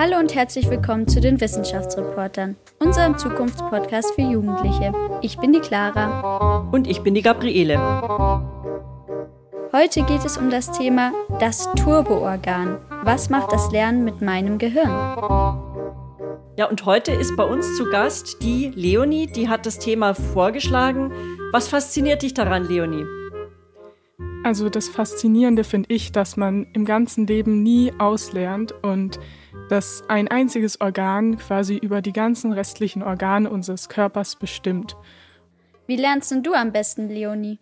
Hallo und herzlich willkommen zu den Wissenschaftsreportern, unserem Zukunftspodcast für Jugendliche. Ich bin die Clara. Und ich bin die Gabriele. Heute geht es um das Thema das Turboorgan. Was macht das Lernen mit meinem Gehirn? Ja, und heute ist bei uns zu Gast die Leonie, die hat das Thema vorgeschlagen. Was fasziniert dich daran, Leonie? Also das Faszinierende finde ich, dass man im ganzen Leben nie auslernt und dass ein einziges Organ quasi über die ganzen restlichen Organe unseres Körpers bestimmt. Wie lernst du am besten, Leonie?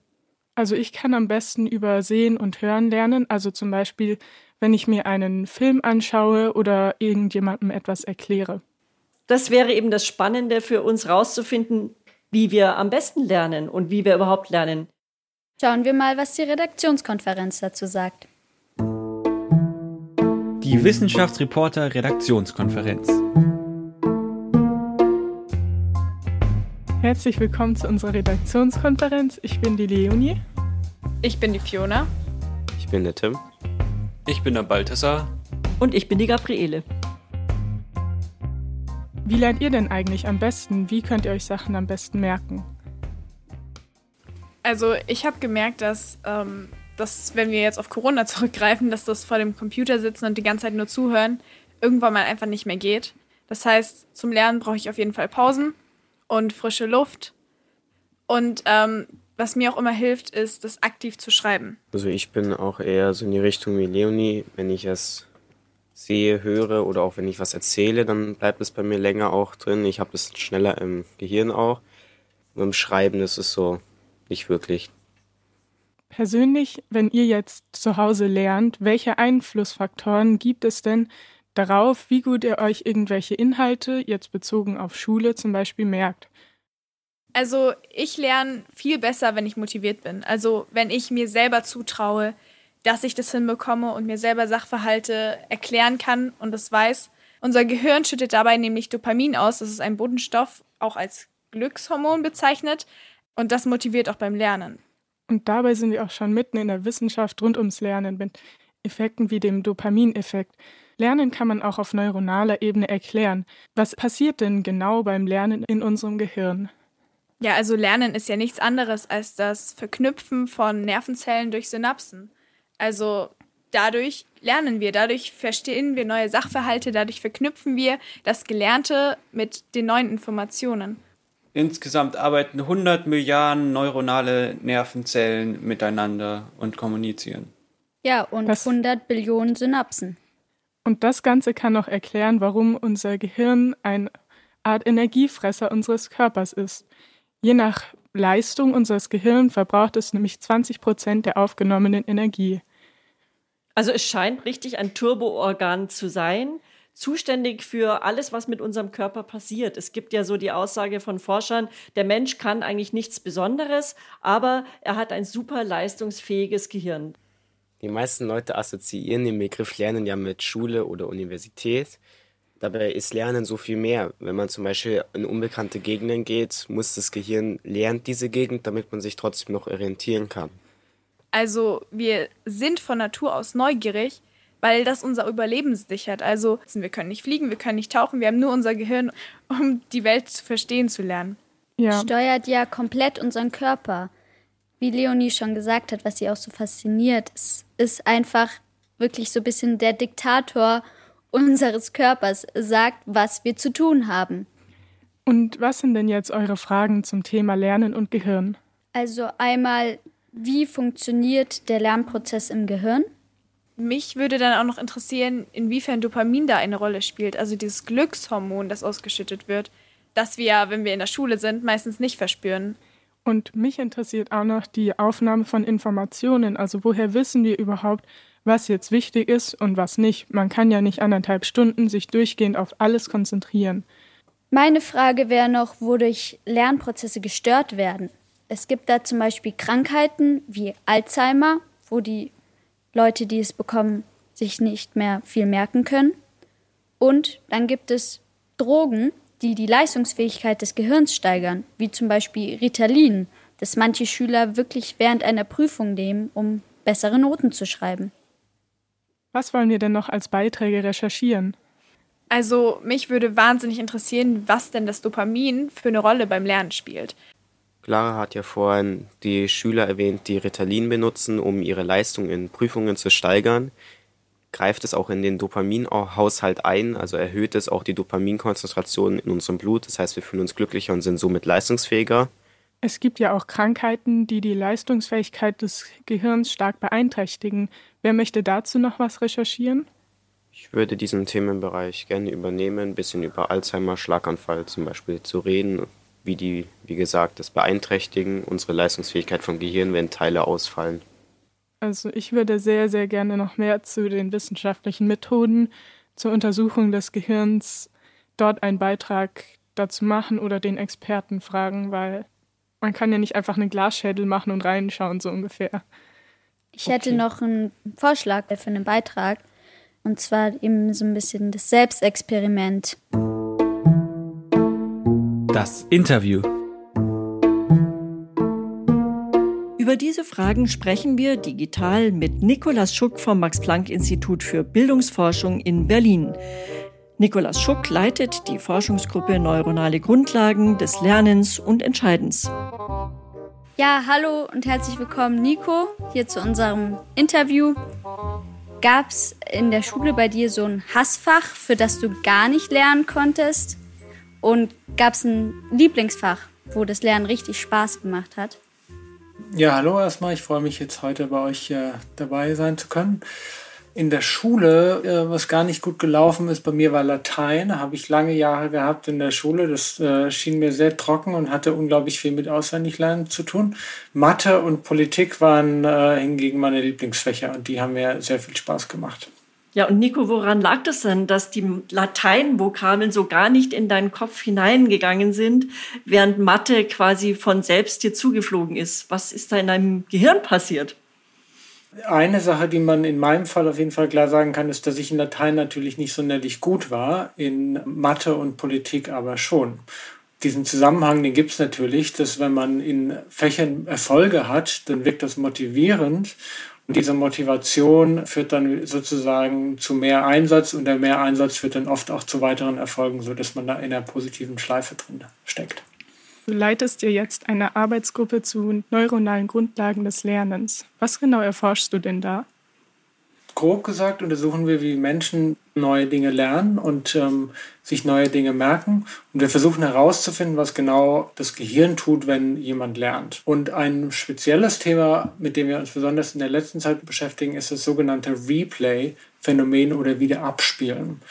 Also ich kann am besten über Sehen und Hören lernen, also zum Beispiel, wenn ich mir einen Film anschaue oder irgendjemandem etwas erkläre. Das wäre eben das Spannende für uns rauszufinden, wie wir am besten lernen und wie wir überhaupt lernen. Schauen wir mal, was die Redaktionskonferenz dazu sagt. Die Wissenschaftsreporter Redaktionskonferenz. Herzlich willkommen zu unserer Redaktionskonferenz. Ich bin die Leonie. Ich bin die Fiona. Ich bin der Tim. Ich bin der Balthasar. Und ich bin die Gabriele. Wie lernt ihr denn eigentlich am besten? Wie könnt ihr euch Sachen am besten merken? Also ich habe gemerkt, dass ähm, dass wenn wir jetzt auf Corona zurückgreifen, dass das vor dem Computer sitzen und die ganze Zeit nur zuhören, irgendwann mal einfach nicht mehr geht. Das heißt, zum Lernen brauche ich auf jeden Fall Pausen und frische Luft. Und ähm, was mir auch immer hilft, ist, das aktiv zu schreiben. Also ich bin auch eher so in die Richtung wie Leonie. Wenn ich es sehe, höre oder auch wenn ich was erzähle, dann bleibt es bei mir länger auch drin. Ich habe es schneller im Gehirn auch. Nur im Schreiben ist es so nicht wirklich persönlich, wenn ihr jetzt zu Hause lernt, welche Einflussfaktoren gibt es denn darauf, wie gut ihr euch irgendwelche Inhalte, jetzt bezogen auf Schule zum Beispiel, merkt? Also ich lerne viel besser, wenn ich motiviert bin. Also wenn ich mir selber zutraue, dass ich das hinbekomme und mir selber Sachverhalte erklären kann und das weiß. Unser Gehirn schüttet dabei nämlich Dopamin aus. Das ist ein Bodenstoff, auch als Glückshormon bezeichnet. Und das motiviert auch beim Lernen. Und dabei sind wir auch schon mitten in der Wissenschaft rund ums Lernen mit Effekten wie dem Dopamineffekt. Lernen kann man auch auf neuronaler Ebene erklären. Was passiert denn genau beim Lernen in unserem Gehirn? Ja, also Lernen ist ja nichts anderes als das Verknüpfen von Nervenzellen durch Synapsen. Also dadurch lernen wir, dadurch verstehen wir neue Sachverhalte, dadurch verknüpfen wir das Gelernte mit den neuen Informationen. Insgesamt arbeiten 100 Milliarden neuronale Nervenzellen miteinander und kommunizieren. Ja, und das, 100 Billionen Synapsen. Und das Ganze kann auch erklären, warum unser Gehirn eine Art Energiefresser unseres Körpers ist. Je nach Leistung unseres Gehirns verbraucht es nämlich 20 Prozent der aufgenommenen Energie. Also es scheint richtig ein Turboorgan zu sein, zuständig für alles, was mit unserem Körper passiert. Es gibt ja so die Aussage von Forschern, der Mensch kann eigentlich nichts Besonderes, aber er hat ein super leistungsfähiges Gehirn. Die meisten Leute assoziieren den Begriff Lernen ja mit Schule oder Universität. Dabei ist Lernen so viel mehr. Wenn man zum Beispiel in unbekannte Gegenden geht, muss das Gehirn lernen diese Gegend, damit man sich trotzdem noch orientieren kann. Also wir sind von Natur aus neugierig, weil das unser Überleben sichert. Also wir können nicht fliegen, wir können nicht tauchen, wir haben nur unser Gehirn, um die Welt zu verstehen zu lernen. Ja. Steuert ja komplett unseren Körper. Wie Leonie schon gesagt hat, was sie auch so fasziniert, es ist einfach wirklich so ein bisschen der Diktator unseres Körpers, sagt, was wir zu tun haben. Und was sind denn jetzt eure Fragen zum Thema Lernen und Gehirn? Also einmal, wie funktioniert der Lernprozess im Gehirn? Mich würde dann auch noch interessieren, inwiefern Dopamin da eine Rolle spielt, also dieses Glückshormon, das ausgeschüttet wird, das wir, wenn wir in der Schule sind, meistens nicht verspüren. Und mich interessiert auch noch die Aufnahme von Informationen, also woher wissen wir überhaupt, was jetzt wichtig ist und was nicht. Man kann ja nicht anderthalb Stunden sich durchgehend auf alles konzentrieren. Meine Frage wäre noch, wodurch Lernprozesse gestört werden. Es gibt da zum Beispiel Krankheiten wie Alzheimer, wo die Leute, die es bekommen, sich nicht mehr viel merken können. Und dann gibt es Drogen, die die Leistungsfähigkeit des Gehirns steigern, wie zum Beispiel Ritalin, das manche Schüler wirklich während einer Prüfung nehmen, um bessere Noten zu schreiben. Was wollen wir denn noch als Beiträge recherchieren? Also mich würde wahnsinnig interessieren, was denn das Dopamin für eine Rolle beim Lernen spielt. Clara hat ja vorhin die Schüler erwähnt, die Ritalin benutzen, um ihre Leistung in Prüfungen zu steigern. Greift es auch in den Dopaminhaushalt ein, also erhöht es auch die Dopaminkonzentration in unserem Blut. Das heißt, wir fühlen uns glücklicher und sind somit leistungsfähiger. Es gibt ja auch Krankheiten, die die Leistungsfähigkeit des Gehirns stark beeinträchtigen. Wer möchte dazu noch was recherchieren? Ich würde diesen Themenbereich gerne übernehmen, ein bisschen über Alzheimer, Schlaganfall zum Beispiel zu reden, wie die, wie gesagt, das beeinträchtigen unsere Leistungsfähigkeit vom Gehirn, wenn Teile ausfallen. Also ich würde sehr, sehr gerne noch mehr zu den wissenschaftlichen Methoden zur Untersuchung des Gehirns dort einen Beitrag dazu machen oder den Experten fragen, weil man kann ja nicht einfach einen Glasschädel machen und reinschauen, so ungefähr. Ich hätte okay. noch einen Vorschlag für einen Beitrag. Und zwar eben so ein bisschen das Selbstexperiment. Das Interview. Über diese Fragen sprechen wir digital mit Nikolaus Schuck vom Max-Planck-Institut für Bildungsforschung in Berlin. Nikolaus Schuck leitet die Forschungsgruppe Neuronale Grundlagen des Lernens und Entscheidens. Ja, hallo und herzlich willkommen, Nico, hier zu unserem Interview. Gab es in der Schule bei dir so ein Hassfach, für das du gar nicht lernen konntest? Und gab es ein Lieblingsfach, wo das Lernen richtig Spaß gemacht hat? Ja, hallo erstmal. Ich freue mich jetzt heute bei euch äh, dabei sein zu können in der Schule, äh, was gar nicht gut gelaufen ist, bei mir war Latein. Habe ich lange Jahre gehabt in der Schule. Das äh, schien mir sehr trocken und hatte unglaublich viel mit Auswendiglernen zu tun. Mathe und Politik waren äh, hingegen meine Lieblingsfächer und die haben mir sehr viel Spaß gemacht. Ja, und Nico, woran lag das denn, dass die Lateinvokabeln so gar nicht in deinen Kopf hineingegangen sind, während Mathe quasi von selbst dir zugeflogen ist? Was ist da in deinem Gehirn passiert? Eine Sache, die man in meinem Fall auf jeden Fall klar sagen kann, ist, dass ich in Latein natürlich nicht sonderlich gut war, in Mathe und Politik aber schon. Diesen Zusammenhang, den gibt es natürlich, dass wenn man in Fächern Erfolge hat, dann wirkt das motivierend. Und diese Motivation führt dann sozusagen zu mehr Einsatz und der mehr Einsatz führt dann oft auch zu weiteren Erfolgen, sodass man da in einer positiven Schleife drin steckt. Du leitest dir jetzt eine Arbeitsgruppe zu neuronalen Grundlagen des Lernens. Was genau erforschst du denn da? Grob gesagt untersuchen wir, wie Menschen neue Dinge lernen und ähm, sich neue Dinge merken. Und wir versuchen herauszufinden, was genau das Gehirn tut, wenn jemand lernt. Und ein spezielles Thema, mit dem wir uns besonders in der letzten Zeit beschäftigen, ist das sogenannte Replay-Phänomen oder Wiederabspielen.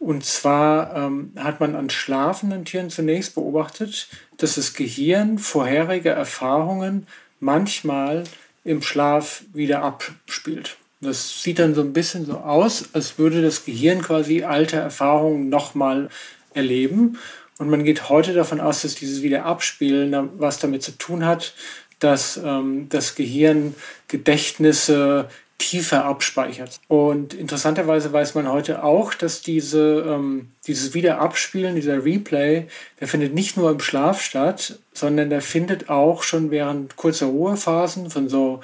Und zwar ähm, hat man an schlafenden Tieren zunächst beobachtet, dass das Gehirn vorherige Erfahrungen manchmal im Schlaf wieder abspielt. Das sieht dann so ein bisschen so aus, als würde das Gehirn quasi alte Erfahrungen nochmal erleben. Und man geht heute davon aus, dass dieses Wiederabspielen was damit zu tun hat, dass ähm, das Gehirn Gedächtnisse tiefer abspeichert. Und interessanterweise weiß man heute auch, dass diese, ähm, dieses Wiederabspielen, dieser Replay, der findet nicht nur im Schlaf statt, sondern der findet auch schon während kurzer Ruhephasen von so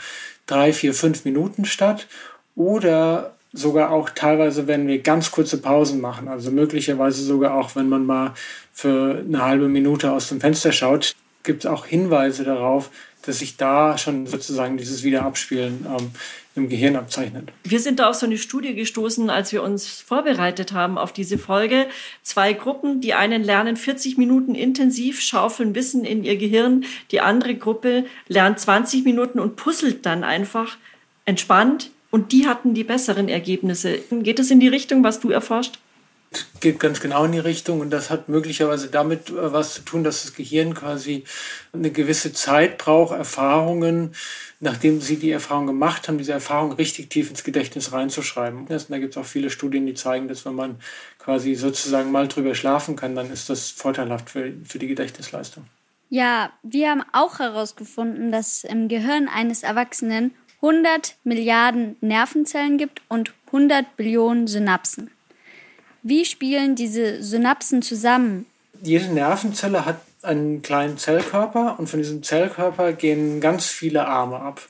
drei, vier, fünf Minuten statt oder sogar auch teilweise, wenn wir ganz kurze Pausen machen. Also möglicherweise sogar auch, wenn man mal für eine halbe Minute aus dem Fenster schaut, gibt es auch Hinweise darauf, dass sich da schon sozusagen dieses Wiederabspielen ähm, im Gehirn abzeichnet. Wir sind da auf so eine Studie gestoßen, als wir uns vorbereitet haben auf diese Folge. Zwei Gruppen, die einen lernen 40 Minuten intensiv, schaufeln Wissen in ihr Gehirn. Die andere Gruppe lernt 20 Minuten und puzzelt dann einfach entspannt. Und die hatten die besseren Ergebnisse. Geht es in die Richtung, was du erforscht? geht ganz genau in die Richtung und das hat möglicherweise damit äh, was zu tun, dass das Gehirn quasi eine gewisse Zeit braucht, Erfahrungen, nachdem sie die Erfahrung gemacht haben, diese Erfahrung richtig tief ins Gedächtnis reinzuschreiben. Und da gibt es auch viele Studien, die zeigen, dass wenn man quasi sozusagen mal drüber schlafen kann, dann ist das vorteilhaft für, für die Gedächtnisleistung. Ja, wir haben auch herausgefunden, dass im Gehirn eines Erwachsenen 100 Milliarden Nervenzellen gibt und 100 Billionen Synapsen. Wie spielen diese Synapsen zusammen? Jede Nervenzelle hat einen kleinen Zellkörper und von diesem Zellkörper gehen ganz viele Arme ab.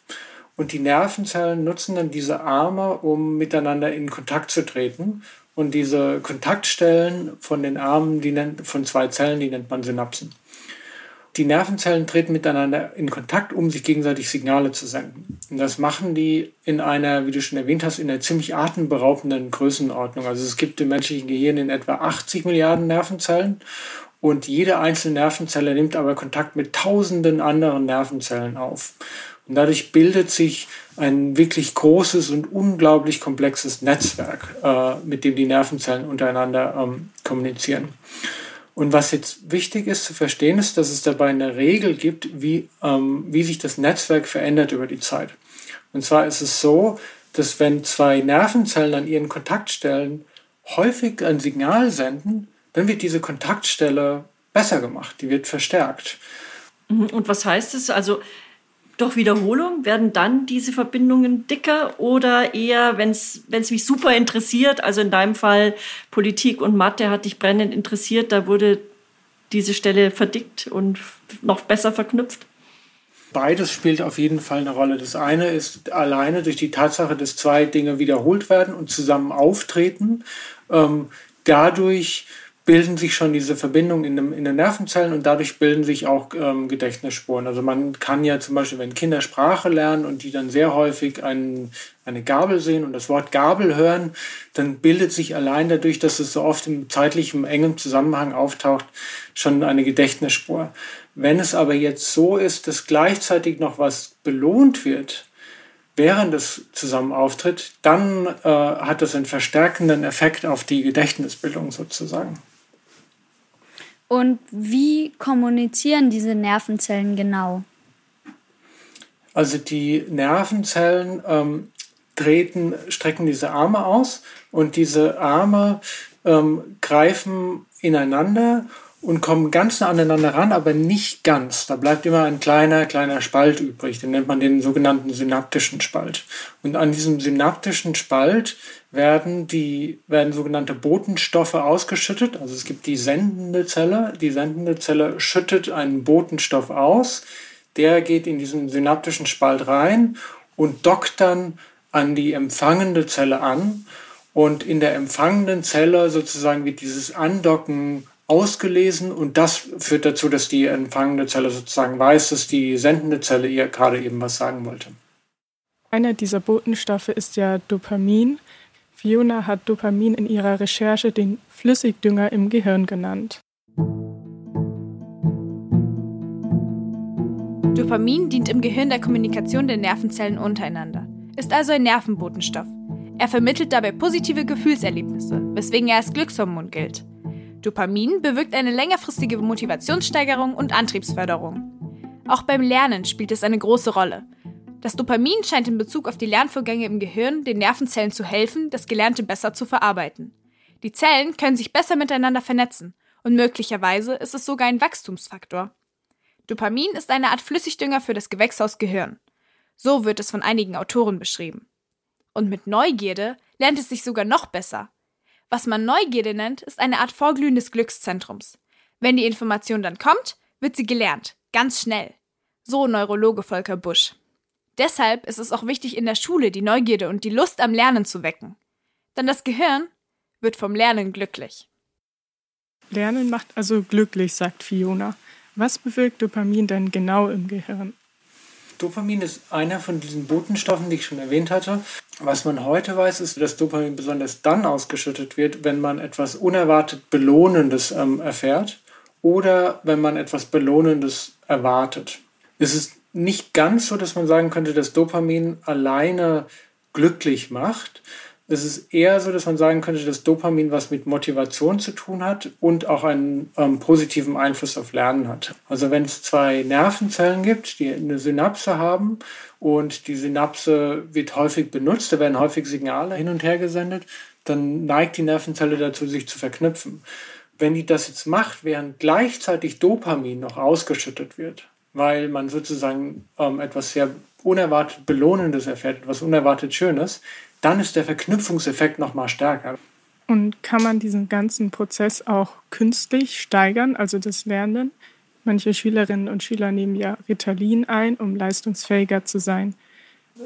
Und die Nervenzellen nutzen dann diese Arme, um miteinander in Kontakt zu treten. Und diese Kontaktstellen von den Armen, die nennt, von zwei Zellen, die nennt man Synapsen. Die Nervenzellen treten miteinander in Kontakt, um sich gegenseitig Signale zu senden. Und das machen die in einer, wie du schon erwähnt hast, in einer ziemlich atemberaubenden Größenordnung. Also es gibt im menschlichen Gehirn in etwa 80 Milliarden Nervenzellen und jede einzelne Nervenzelle nimmt aber Kontakt mit tausenden anderen Nervenzellen auf. Und dadurch bildet sich ein wirklich großes und unglaublich komplexes Netzwerk, äh, mit dem die Nervenzellen untereinander ähm, kommunizieren. Und was jetzt wichtig ist zu verstehen, ist, dass es dabei eine Regel gibt, wie, ähm, wie sich das Netzwerk verändert über die Zeit. Und zwar ist es so, dass wenn zwei Nervenzellen an ihren Kontaktstellen häufig ein Signal senden, dann wird diese Kontaktstelle besser gemacht, die wird verstärkt. Mhm. Und was heißt es? Also durch Wiederholung werden dann diese Verbindungen dicker oder eher, wenn es mich super interessiert, also in deinem Fall Politik und Mathe hat dich brennend interessiert, da wurde diese Stelle verdickt und noch besser verknüpft? Beides spielt auf jeden Fall eine Rolle. Das eine ist alleine durch die Tatsache, dass zwei Dinge wiederholt werden und zusammen auftreten. Ähm, dadurch bilden sich schon diese Verbindungen in, dem, in den Nervenzellen und dadurch bilden sich auch ähm, Gedächtnisspuren. Also man kann ja zum Beispiel, wenn Kinder Sprache lernen und die dann sehr häufig ein, eine Gabel sehen und das Wort Gabel hören, dann bildet sich allein dadurch, dass es so oft im zeitlichen engen Zusammenhang auftaucht, schon eine Gedächtnisspur. Wenn es aber jetzt so ist, dass gleichzeitig noch was belohnt wird, während es zusammen auftritt, dann äh, hat das einen verstärkenden Effekt auf die Gedächtnisbildung sozusagen. Und wie kommunizieren diese Nervenzellen genau? Also die Nervenzellen ähm, treten, strecken diese Arme aus und diese Arme ähm, greifen ineinander und kommen ganz nah aneinander ran, aber nicht ganz. Da bleibt immer ein kleiner, kleiner Spalt übrig. Den nennt man den sogenannten synaptischen Spalt. Und an diesem synaptischen Spalt werden die, werden sogenannte Botenstoffe ausgeschüttet. Also es gibt die sendende Zelle. Die sendende Zelle schüttet einen Botenstoff aus. Der geht in diesen synaptischen Spalt rein und dockt dann an die empfangende Zelle an. Und in der empfangenden Zelle sozusagen wird dieses Andocken ausgelesen und das führt dazu, dass die empfangende Zelle sozusagen weiß, dass die sendende Zelle ihr gerade eben was sagen wollte. Einer dieser Botenstoffe ist ja Dopamin. Fiona hat Dopamin in ihrer Recherche den Flüssigdünger im Gehirn genannt. Dopamin dient im Gehirn der Kommunikation der Nervenzellen untereinander, ist also ein Nervenbotenstoff. Er vermittelt dabei positive Gefühlserlebnisse, weswegen er als Glückshormon gilt. Dopamin bewirkt eine längerfristige Motivationssteigerung und Antriebsförderung. Auch beim Lernen spielt es eine große Rolle. Das Dopamin scheint in Bezug auf die Lernvorgänge im Gehirn den Nervenzellen zu helfen, das Gelernte besser zu verarbeiten. Die Zellen können sich besser miteinander vernetzen und möglicherweise ist es sogar ein Wachstumsfaktor. Dopamin ist eine Art Flüssigdünger für das Gewächshaus Gehirn. So wird es von einigen Autoren beschrieben. Und mit Neugierde lernt es sich sogar noch besser. Was man Neugierde nennt, ist eine Art Vorglühen des Glückszentrums. Wenn die Information dann kommt, wird sie gelernt, ganz schnell. So Neurologe Volker Busch. Deshalb ist es auch wichtig, in der Schule die Neugierde und die Lust am Lernen zu wecken. Denn das Gehirn wird vom Lernen glücklich. Lernen macht also glücklich, sagt Fiona. Was bewirkt Dopamin denn genau im Gehirn? Dopamin ist einer von diesen Botenstoffen, die ich schon erwähnt hatte. Was man heute weiß, ist, dass Dopamin besonders dann ausgeschüttet wird, wenn man etwas unerwartet Belohnendes ähm, erfährt oder wenn man etwas Belohnendes erwartet. Es ist nicht ganz so, dass man sagen könnte, dass Dopamin alleine glücklich macht, es ist eher so, dass man sagen könnte, dass Dopamin was mit Motivation zu tun hat und auch einen ähm, positiven Einfluss auf Lernen hat. Also wenn es zwei Nervenzellen gibt, die eine Synapse haben und die Synapse wird häufig benutzt, da werden häufig Signale hin und her gesendet, dann neigt die Nervenzelle dazu, sich zu verknüpfen. Wenn die das jetzt macht, während gleichzeitig Dopamin noch ausgeschüttet wird, weil man sozusagen ähm, etwas sehr unerwartet Belohnendes erfährt, etwas unerwartet Schönes, dann ist der Verknüpfungseffekt noch mal stärker. Und kann man diesen ganzen Prozess auch künstlich steigern, also das Lernen? Manche Schülerinnen und Schüler nehmen ja Ritalin ein, um leistungsfähiger zu sein.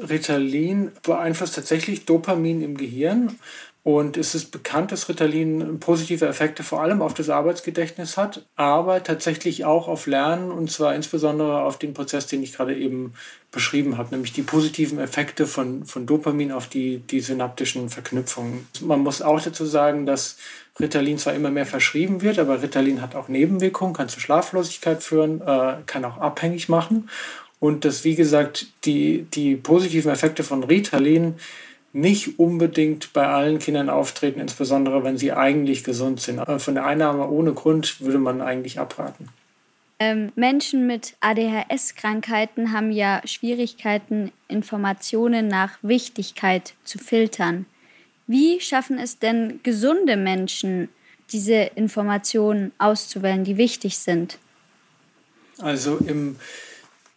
Ritalin beeinflusst tatsächlich Dopamin im Gehirn. Und es ist bekannt, dass Ritalin positive Effekte vor allem auf das Arbeitsgedächtnis hat, aber tatsächlich auch auf Lernen und zwar insbesondere auf den Prozess, den ich gerade eben beschrieben habe, nämlich die positiven Effekte von, von Dopamin auf die, die synaptischen Verknüpfungen. Man muss auch dazu sagen, dass Ritalin zwar immer mehr verschrieben wird, aber Ritalin hat auch Nebenwirkungen, kann zu Schlaflosigkeit führen, äh, kann auch abhängig machen. Und dass, wie gesagt, die, die positiven Effekte von Ritalin nicht unbedingt bei allen Kindern auftreten, insbesondere wenn sie eigentlich gesund sind. Von der Einnahme ohne Grund würde man eigentlich abraten. Ähm, Menschen mit ADHS-Krankheiten haben ja Schwierigkeiten, Informationen nach Wichtigkeit zu filtern. Wie schaffen es denn gesunde Menschen, diese Informationen auszuwählen, die wichtig sind? Also im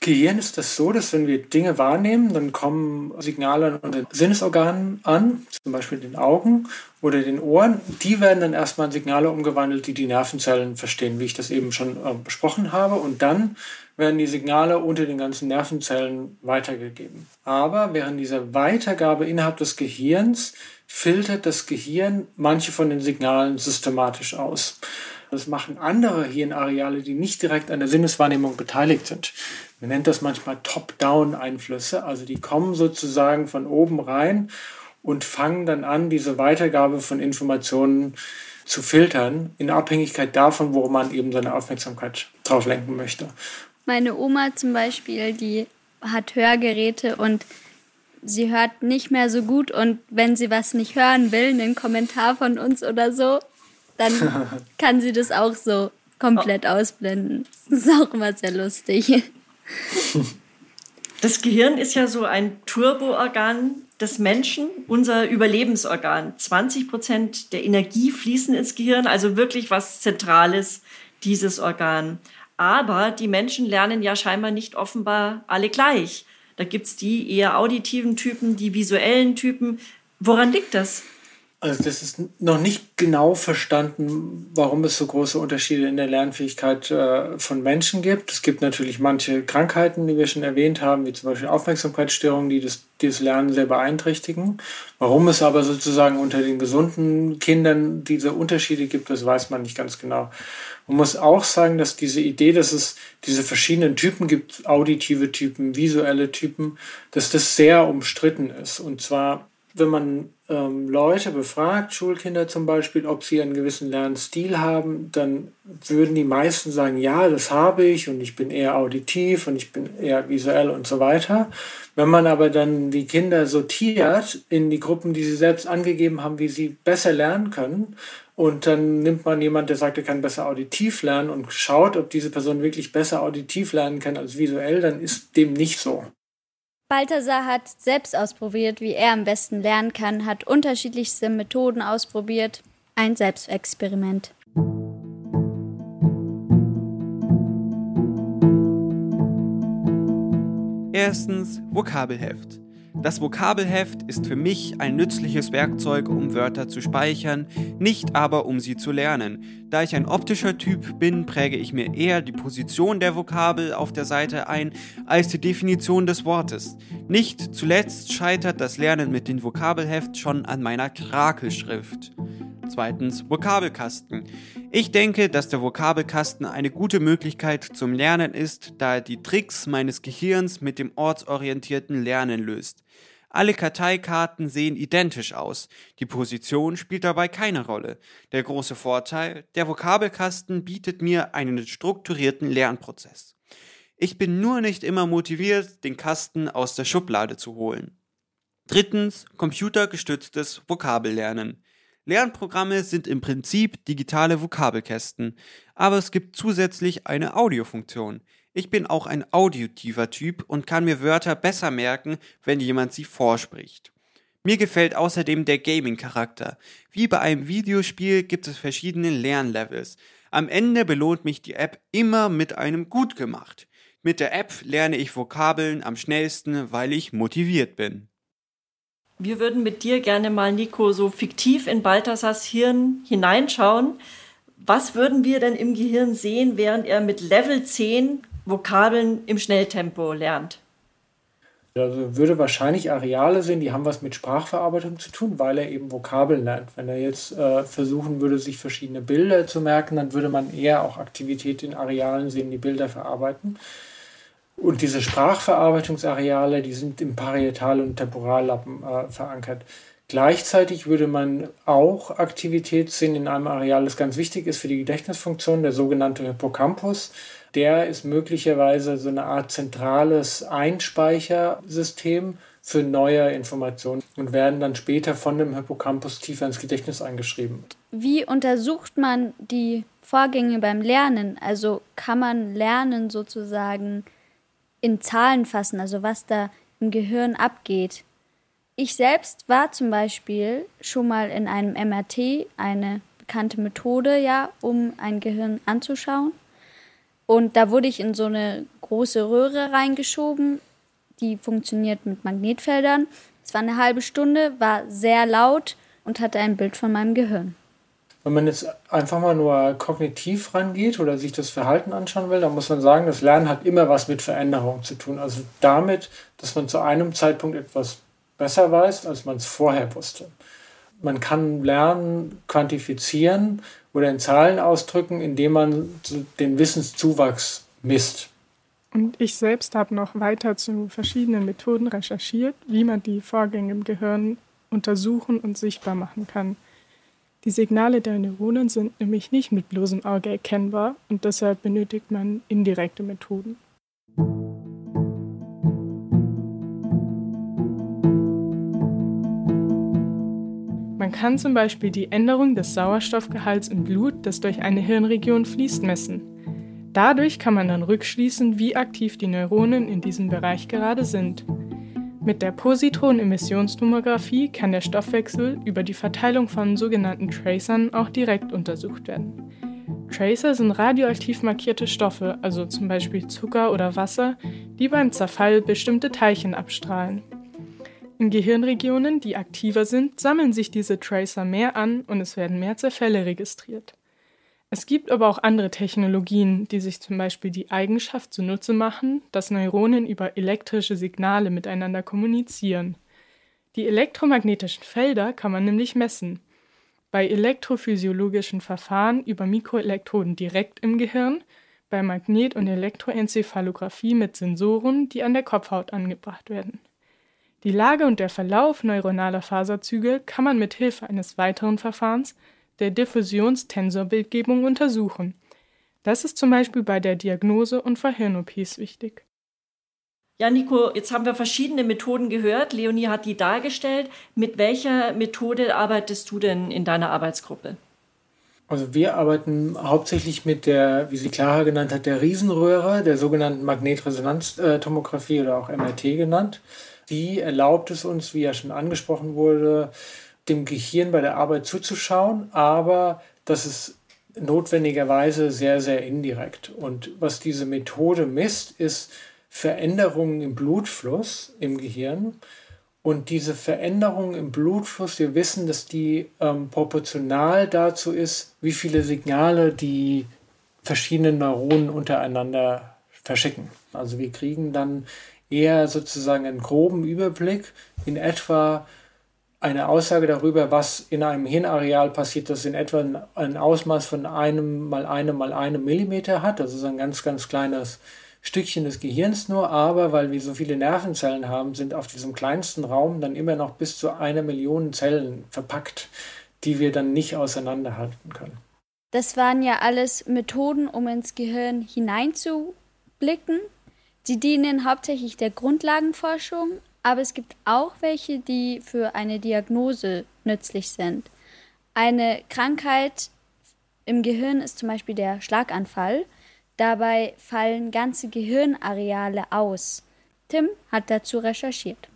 Gehirn ist das so, dass wenn wir Dinge wahrnehmen, dann kommen Signale an unseren Sinnesorganen an, zum Beispiel den Augen oder den Ohren. Die werden dann erstmal in Signale umgewandelt, die die Nervenzellen verstehen, wie ich das eben schon äh, besprochen habe. Und dann werden die Signale unter den ganzen Nervenzellen weitergegeben. Aber während dieser Weitergabe innerhalb des Gehirns filtert das Gehirn manche von den Signalen systematisch aus. Das machen andere Hirnareale, die nicht direkt an der Sinneswahrnehmung beteiligt sind. Man nennt das manchmal Top-Down-Einflüsse. Also die kommen sozusagen von oben rein und fangen dann an, diese Weitergabe von Informationen zu filtern, in Abhängigkeit davon, wo man eben seine Aufmerksamkeit drauf lenken möchte. Meine Oma zum Beispiel, die hat Hörgeräte und sie hört nicht mehr so gut und wenn sie was nicht hören will, einen Kommentar von uns oder so, dann kann sie das auch so komplett ausblenden. Das ist auch immer sehr lustig. Das Gehirn ist ja so ein Turboorgan des Menschen, unser Überlebensorgan. 20 Prozent der Energie fließen ins Gehirn, also wirklich was Zentrales, dieses Organ. Aber die Menschen lernen ja scheinbar nicht offenbar alle gleich. Da gibt es die eher auditiven Typen, die visuellen Typen. Woran liegt das? Also das ist noch nicht genau verstanden, warum es so große Unterschiede in der Lernfähigkeit äh, von Menschen gibt. Es gibt natürlich manche Krankheiten, die wir schon erwähnt haben, wie zum Beispiel Aufmerksamkeitsstörungen, die das, die das Lernen sehr beeinträchtigen. Warum es aber sozusagen unter den gesunden Kindern diese Unterschiede gibt, das weiß man nicht ganz genau. Man muss auch sagen, dass diese Idee, dass es diese verschiedenen Typen gibt, auditive Typen, visuelle Typen, dass das sehr umstritten ist. Und zwar wenn man ähm, Leute befragt, Schulkinder zum Beispiel, ob sie einen gewissen Lernstil haben, dann würden die meisten sagen, ja, das habe ich und ich bin eher auditiv und ich bin eher visuell und so weiter. Wenn man aber dann die Kinder sortiert in die Gruppen, die sie selbst angegeben haben, wie sie besser lernen können, und dann nimmt man jemanden, der sagt, er kann besser auditiv lernen und schaut, ob diese Person wirklich besser auditiv lernen kann als visuell, dann ist dem nicht so. Balthasar hat selbst ausprobiert, wie er am besten lernen kann, hat unterschiedlichste Methoden ausprobiert. Ein Selbstexperiment. Erstens Vokabelheft. Das Vokabelheft ist für mich ein nützliches Werkzeug, um Wörter zu speichern, nicht aber um sie zu lernen. Da ich ein optischer Typ bin, präge ich mir eher die Position der Vokabel auf der Seite ein, als die Definition des Wortes. Nicht zuletzt scheitert das Lernen mit dem Vokabelheft schon an meiner Krakelschrift. Zweitens Vokabelkasten. Ich denke, dass der Vokabelkasten eine gute Möglichkeit zum Lernen ist, da er die Tricks meines Gehirns mit dem ortsorientierten Lernen löst. Alle Karteikarten sehen identisch aus. Die Position spielt dabei keine Rolle. Der große Vorteil, der Vokabelkasten bietet mir einen strukturierten Lernprozess. Ich bin nur nicht immer motiviert, den Kasten aus der Schublade zu holen. Drittens, computergestütztes Vokabellernen. Lernprogramme sind im Prinzip digitale Vokabelkästen, aber es gibt zusätzlich eine Audiofunktion. Ich bin auch ein auditiver Typ und kann mir Wörter besser merken, wenn jemand sie vorspricht. Mir gefällt außerdem der Gaming-Charakter. Wie bei einem Videospiel gibt es verschiedene Lernlevels. Am Ende belohnt mich die App immer mit einem Gut gemacht. Mit der App lerne ich Vokabeln am schnellsten, weil ich motiviert bin. Wir würden mit dir gerne mal, Nico, so fiktiv in Balthasars Hirn hineinschauen. Was würden wir denn im Gehirn sehen, während er mit Level 10 Vokabeln im Schnelltempo lernt? Also würde wahrscheinlich Areale sehen, die haben was mit Sprachverarbeitung zu tun, weil er eben Vokabeln lernt. Wenn er jetzt äh, versuchen würde, sich verschiedene Bilder zu merken, dann würde man eher auch Aktivität in Arealen sehen, die Bilder verarbeiten. Und diese Sprachverarbeitungsareale, die sind im Parietal- und Temporallappen äh, verankert. Gleichzeitig würde man auch Aktivität sehen in einem Areal, das ganz wichtig ist für die Gedächtnisfunktion, der sogenannte Hippocampus. Der ist möglicherweise so eine Art zentrales Einspeichersystem für neue Informationen und werden dann später von dem Hippocampus tiefer ins Gedächtnis eingeschrieben. Wie untersucht man die Vorgänge beim Lernen? Also kann man Lernen sozusagen in Zahlen fassen, also was da im Gehirn abgeht? Ich selbst war zum Beispiel schon mal in einem MRT, eine bekannte Methode, ja, um ein Gehirn anzuschauen. Und da wurde ich in so eine große Röhre reingeschoben, die funktioniert mit Magnetfeldern. Es war eine halbe Stunde, war sehr laut und hatte ein Bild von meinem Gehirn. Wenn man jetzt einfach mal nur kognitiv rangeht oder sich das Verhalten anschauen will, dann muss man sagen, das Lernen hat immer was mit Veränderung zu tun. Also damit, dass man zu einem Zeitpunkt etwas besser weiß, als man es vorher wusste. Man kann Lernen quantifizieren oder in Zahlen ausdrücken, indem man den Wissenszuwachs misst. Und ich selbst habe noch weiter zu verschiedenen Methoden recherchiert, wie man die Vorgänge im Gehirn untersuchen und sichtbar machen kann. Die Signale der Neuronen sind nämlich nicht mit bloßem Auge erkennbar und deshalb benötigt man indirekte Methoden. Man kann zum Beispiel die Änderung des Sauerstoffgehalts im Blut, das durch eine Hirnregion fließt, messen. Dadurch kann man dann rückschließen, wie aktiv die Neuronen in diesem Bereich gerade sind. Mit der Positronemissionstomographie kann der Stoffwechsel über die Verteilung von sogenannten Tracern auch direkt untersucht werden. Tracer sind radioaktiv markierte Stoffe, also zum Beispiel Zucker oder Wasser, die beim Zerfall bestimmte Teilchen abstrahlen. In Gehirnregionen, die aktiver sind, sammeln sich diese Tracer mehr an und es werden mehr Zerfälle registriert. Es gibt aber auch andere Technologien, die sich zum Beispiel die Eigenschaft zunutze machen, dass Neuronen über elektrische Signale miteinander kommunizieren. Die elektromagnetischen Felder kann man nämlich messen. Bei elektrophysiologischen Verfahren über Mikroelektroden direkt im Gehirn, bei Magnet- und Elektroenzephalographie mit Sensoren, die an der Kopfhaut angebracht werden. Die Lage und der Verlauf neuronaler Faserzüge kann man mit Hilfe eines weiteren Verfahrens, der Diffusionstensorbildgebung, untersuchen. Das ist zum Beispiel bei der Diagnose und vor Hirn-OPs wichtig. Ja, Nico, jetzt haben wir verschiedene Methoden gehört. Leonie hat die dargestellt. Mit welcher Methode arbeitest du denn in deiner Arbeitsgruppe? Also wir arbeiten hauptsächlich mit der, wie sie Clara genannt hat, der Riesenröhre, der sogenannten Magnetresonanztomographie oder auch MRT genannt. Die erlaubt es uns, wie ja schon angesprochen wurde, dem Gehirn bei der Arbeit zuzuschauen, aber das ist notwendigerweise sehr, sehr indirekt. Und was diese Methode misst, ist Veränderungen im Blutfluss im Gehirn. Und diese Veränderung im Blutfluss, wir wissen, dass die ähm, proportional dazu ist, wie viele Signale die verschiedenen Neuronen untereinander verschicken. Also wir kriegen dann eher sozusagen einen groben Überblick, in etwa eine Aussage darüber, was in einem Hirnareal passiert, das in etwa ein Ausmaß von einem mal einem mal einem Millimeter hat. Das ist ein ganz, ganz kleines Stückchen des Gehirns nur, aber weil wir so viele Nervenzellen haben, sind auf diesem kleinsten Raum dann immer noch bis zu einer Million Zellen verpackt, die wir dann nicht auseinanderhalten können. Das waren ja alles Methoden, um ins Gehirn hineinzublicken. Sie dienen hauptsächlich der Grundlagenforschung, aber es gibt auch welche, die für eine Diagnose nützlich sind. Eine Krankheit im Gehirn ist zum Beispiel der Schlaganfall. Dabei fallen ganze Gehirnareale aus. Tim hat dazu recherchiert.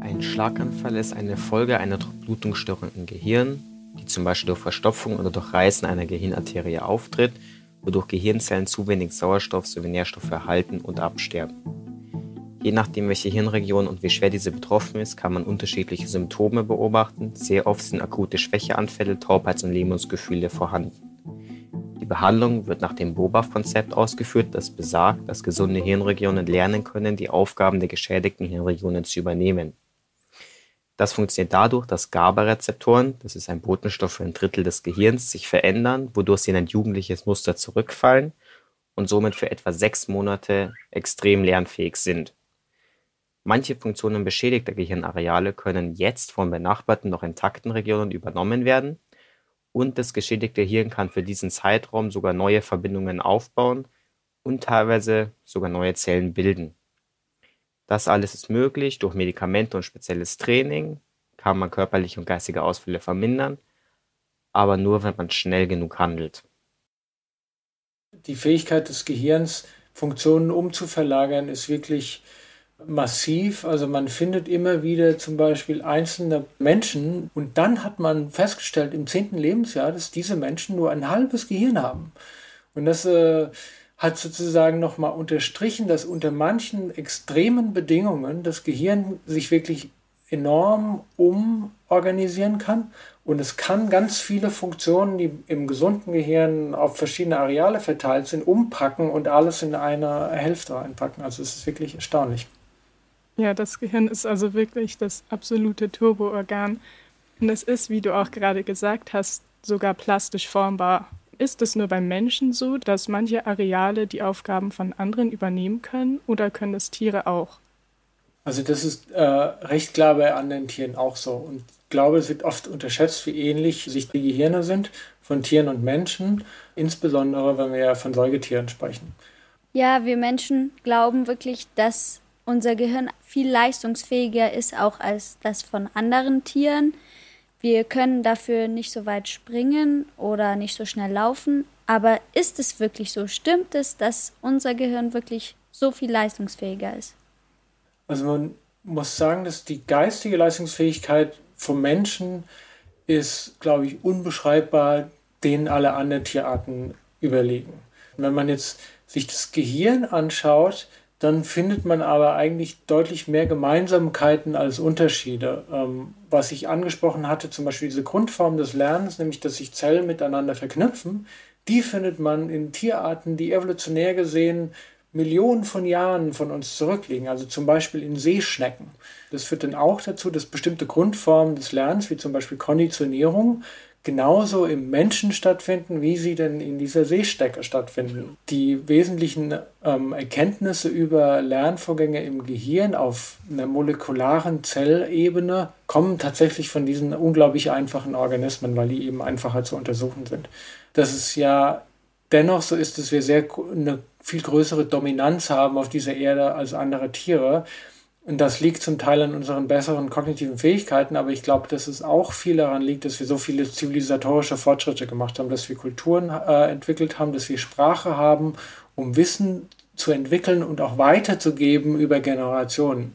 Ein Schlaganfall ist eine Folge einer Blutungsstörung im Gehirn, die zum Beispiel durch Verstopfung oder durch Reißen einer Gehirnarterie auftritt, wodurch Gehirnzellen zu wenig Sauerstoff sowie Nährstoffe erhalten und absterben. Je nachdem, welche Hirnregion und wie schwer diese betroffen ist, kann man unterschiedliche Symptome beobachten. Sehr oft sind akute Schwächeanfälle, Taubheits- und Lähmungsgefühle vorhanden. Die Behandlung wird nach dem BOBAF-Konzept ausgeführt, das besagt, dass gesunde Hirnregionen lernen können, die Aufgaben der geschädigten Hirnregionen zu übernehmen. Das funktioniert dadurch, dass GABA-Rezeptoren, das ist ein Botenstoff für ein Drittel des Gehirns, sich verändern, wodurch sie in ein jugendliches Muster zurückfallen und somit für etwa sechs Monate extrem lernfähig sind. Manche Funktionen beschädigter Gehirnareale können jetzt von benachbarten noch intakten Regionen übernommen werden und das geschädigte Hirn kann für diesen Zeitraum sogar neue Verbindungen aufbauen und teilweise sogar neue Zellen bilden. Das alles ist möglich durch Medikamente und spezielles Training, kann man körperliche und geistige Ausfälle vermindern, aber nur, wenn man schnell genug handelt. Die Fähigkeit des Gehirns, Funktionen umzuverlagern, ist wirklich massiv. Also man findet immer wieder zum Beispiel einzelne Menschen und dann hat man festgestellt im zehnten Lebensjahr, dass diese Menschen nur ein halbes Gehirn haben. Und das äh, hat sozusagen nochmal unterstrichen, dass unter manchen extremen Bedingungen das Gehirn sich wirklich enorm umorganisieren kann. Und es kann ganz viele Funktionen, die im gesunden Gehirn auf verschiedene Areale verteilt sind, umpacken und alles in eine Hälfte reinpacken. Also es ist wirklich erstaunlich. Ja, das Gehirn ist also wirklich das absolute Turboorgan. Und es ist, wie du auch gerade gesagt hast, sogar plastisch formbar. Ist es nur beim Menschen so, dass manche Areale die Aufgaben von anderen übernehmen können oder können das Tiere auch? Also das ist äh, recht klar bei anderen Tieren auch so. Und ich glaube, es wird oft unterschätzt, wie ähnlich sich die Gehirne sind von Tieren und Menschen, insbesondere wenn wir ja von Säugetieren sprechen. Ja, wir Menschen glauben wirklich, dass unser Gehirn viel leistungsfähiger ist auch als das von anderen Tieren. Wir können dafür nicht so weit springen oder nicht so schnell laufen. Aber ist es wirklich so? Stimmt es, dass unser Gehirn wirklich so viel leistungsfähiger ist? Also man muss sagen, dass die geistige Leistungsfähigkeit vom Menschen ist, glaube ich, unbeschreibbar denen alle anderen Tierarten überlegen. wenn man jetzt sich das Gehirn anschaut, dann findet man aber eigentlich deutlich mehr Gemeinsamkeiten als Unterschiede. Ähm, was ich angesprochen hatte, zum Beispiel diese Grundform des Lernens, nämlich dass sich Zellen miteinander verknüpfen, die findet man in Tierarten, die evolutionär gesehen Millionen von Jahren von uns zurückliegen, also zum Beispiel in Seeschnecken. Das führt dann auch dazu, dass bestimmte Grundformen des Lernens, wie zum Beispiel Konditionierung, genauso im Menschen stattfinden, wie sie denn in dieser Seestecke stattfinden. Die wesentlichen ähm, Erkenntnisse über Lernvorgänge im Gehirn auf einer molekularen Zellebene kommen tatsächlich von diesen unglaublich einfachen Organismen, weil die eben einfacher zu untersuchen sind. Dass es ja dennoch so ist, dass wir sehr eine viel größere Dominanz haben auf dieser Erde als andere Tiere und das liegt zum Teil an unseren besseren kognitiven Fähigkeiten, aber ich glaube, dass es auch viel daran liegt, dass wir so viele zivilisatorische Fortschritte gemacht haben, dass wir Kulturen äh, entwickelt haben, dass wir Sprache haben, um Wissen zu entwickeln und auch weiterzugeben über Generationen.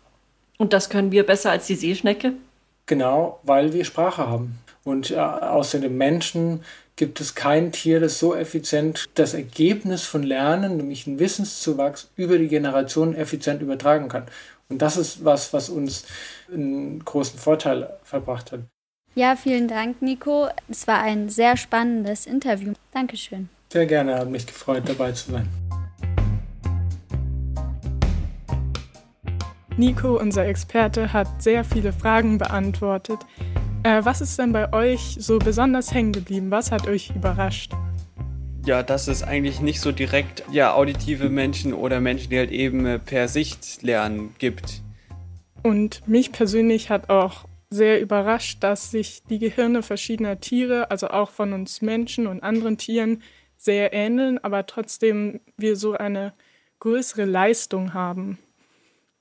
Und das können wir besser als die Seeschnecke? Genau, weil wir Sprache haben. Und äh, außer dem Menschen gibt es kein Tier, das so effizient das Ergebnis von Lernen, nämlich einen Wissenszuwachs über die Generationen effizient übertragen kann. Und das ist was, was uns einen großen Vorteil verbracht hat. Ja, vielen Dank, Nico. Es war ein sehr spannendes Interview. Dankeschön. Sehr gerne, hat mich gefreut, dabei zu sein. Nico, unser Experte, hat sehr viele Fragen beantwortet. Äh, was ist denn bei euch so besonders hängen geblieben? Was hat euch überrascht? Ja, dass es eigentlich nicht so direkt ja, auditive Menschen oder Menschen, die halt eben äh, per Sicht lernen, gibt. Und mich persönlich hat auch sehr überrascht, dass sich die Gehirne verschiedener Tiere, also auch von uns Menschen und anderen Tieren, sehr ähneln, aber trotzdem wir so eine größere Leistung haben.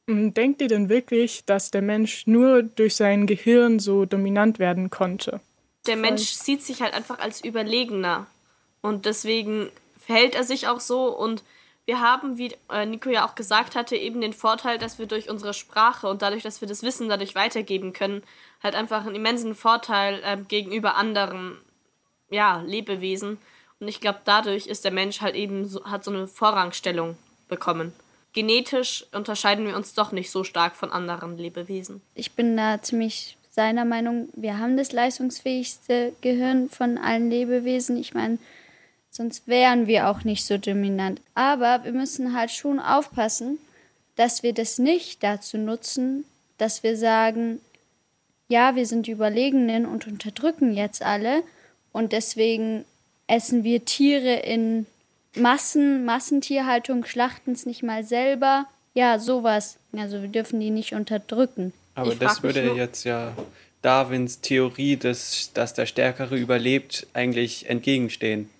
Denkt ihr denn wirklich, dass der Mensch nur durch sein Gehirn so dominant werden konnte? Der Mensch sieht sich halt einfach als überlegener. Und deswegen verhält er sich auch so. Und wir haben, wie äh, Nico ja auch gesagt hatte, eben den Vorteil, dass wir durch unsere Sprache und dadurch, dass wir das Wissen dadurch weitergeben können, halt einfach einen immensen Vorteil äh, gegenüber anderen ja, Lebewesen. Und ich glaube, dadurch ist der Mensch halt eben so, hat so eine Vorrangstellung bekommen. Genetisch unterscheiden wir uns doch nicht so stark von anderen Lebewesen. Ich bin da ziemlich seiner Meinung, wir haben das leistungsfähigste Gehirn von allen Lebewesen. Ich meine, Sonst wären wir auch nicht so dominant. Aber wir müssen halt schon aufpassen, dass wir das nicht dazu nutzen, dass wir sagen, ja, wir sind die Überlegenen und unterdrücken jetzt alle und deswegen essen wir Tiere in Massen, Massentierhaltung, schlachten es nicht mal selber. Ja, sowas. Also wir dürfen die nicht unterdrücken. Aber Ich das würde nur- jetzt ja Darwins Theorie, dass, dass der Stärkere überlebt, eigentlich entgegenstehen.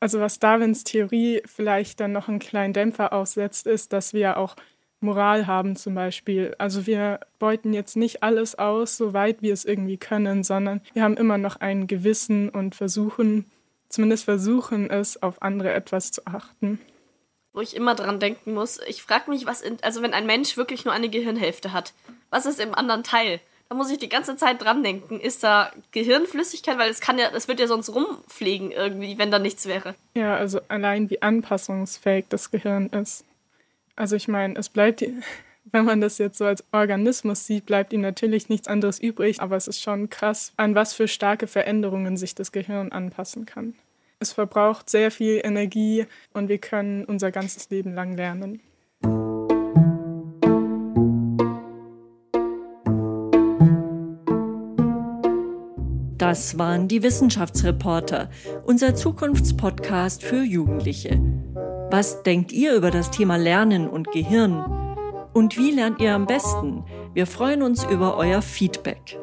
Also was Darwins Theorie vielleicht dann noch einen kleinen Dämpfer aussetzt, ist, dass wir auch Moral haben zum Beispiel. Also wir beuten jetzt nicht alles aus, soweit wir es irgendwie können, sondern wir haben immer noch ein Gewissen und versuchen, zumindest versuchen es, auf andere etwas zu achten. Wo ich immer dran denken muss, ich frage mich, was, in, also wenn ein Mensch wirklich nur eine Gehirnhälfte hat, was ist im anderen Teil? Da muss ich die ganze Zeit dran denken. Ist da Gehirnflüssigkeit? Weil es kann ja, es wird ja sonst rumfliegen irgendwie, wenn da nichts wäre. Ja, also allein wie anpassungsfähig das Gehirn ist. Also ich meine, es bleibt, wenn man das jetzt so als Organismus sieht, bleibt ihm natürlich nichts anderes übrig, aber es ist schon krass, an was für starke Veränderungen sich das Gehirn anpassen kann. Es verbraucht sehr viel Energie und wir können unser ganzes Leben lang lernen. Das waren die Wissenschaftsreporter, unser Zukunftspodcast für Jugendliche. Was denkt ihr über das Thema Lernen und Gehirn? Und wie lernt ihr am besten? Wir freuen uns über euer Feedback.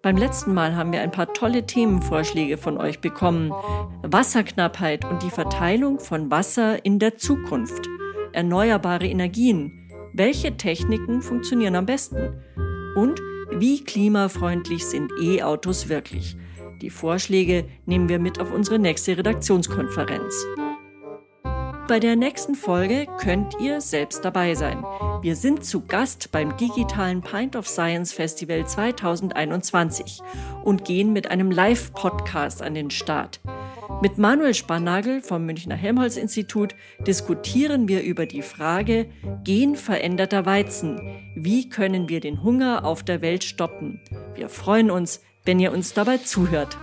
Beim letzten Mal haben wir ein paar tolle Themenvorschläge von euch bekommen. Wasserknappheit und die Verteilung von Wasser in der Zukunft. Erneuerbare Energien. Welche Techniken funktionieren am besten? Und wie klimafreundlich sind E-Autos wirklich? Die Vorschläge nehmen wir mit auf unsere nächste Redaktionskonferenz. Bei der nächsten Folge könnt ihr selbst dabei sein. Wir sind zu Gast beim digitalen Pint of Science Festival 2021 und gehen mit einem Live-Podcast an den Start. Mit Manuel Spannagel vom Münchner Helmholtz-Institut diskutieren wir über die Frage genveränderter Weizen. Wie können wir den Hunger auf der Welt stoppen? Wir freuen uns, wenn ihr uns dabei zuhört.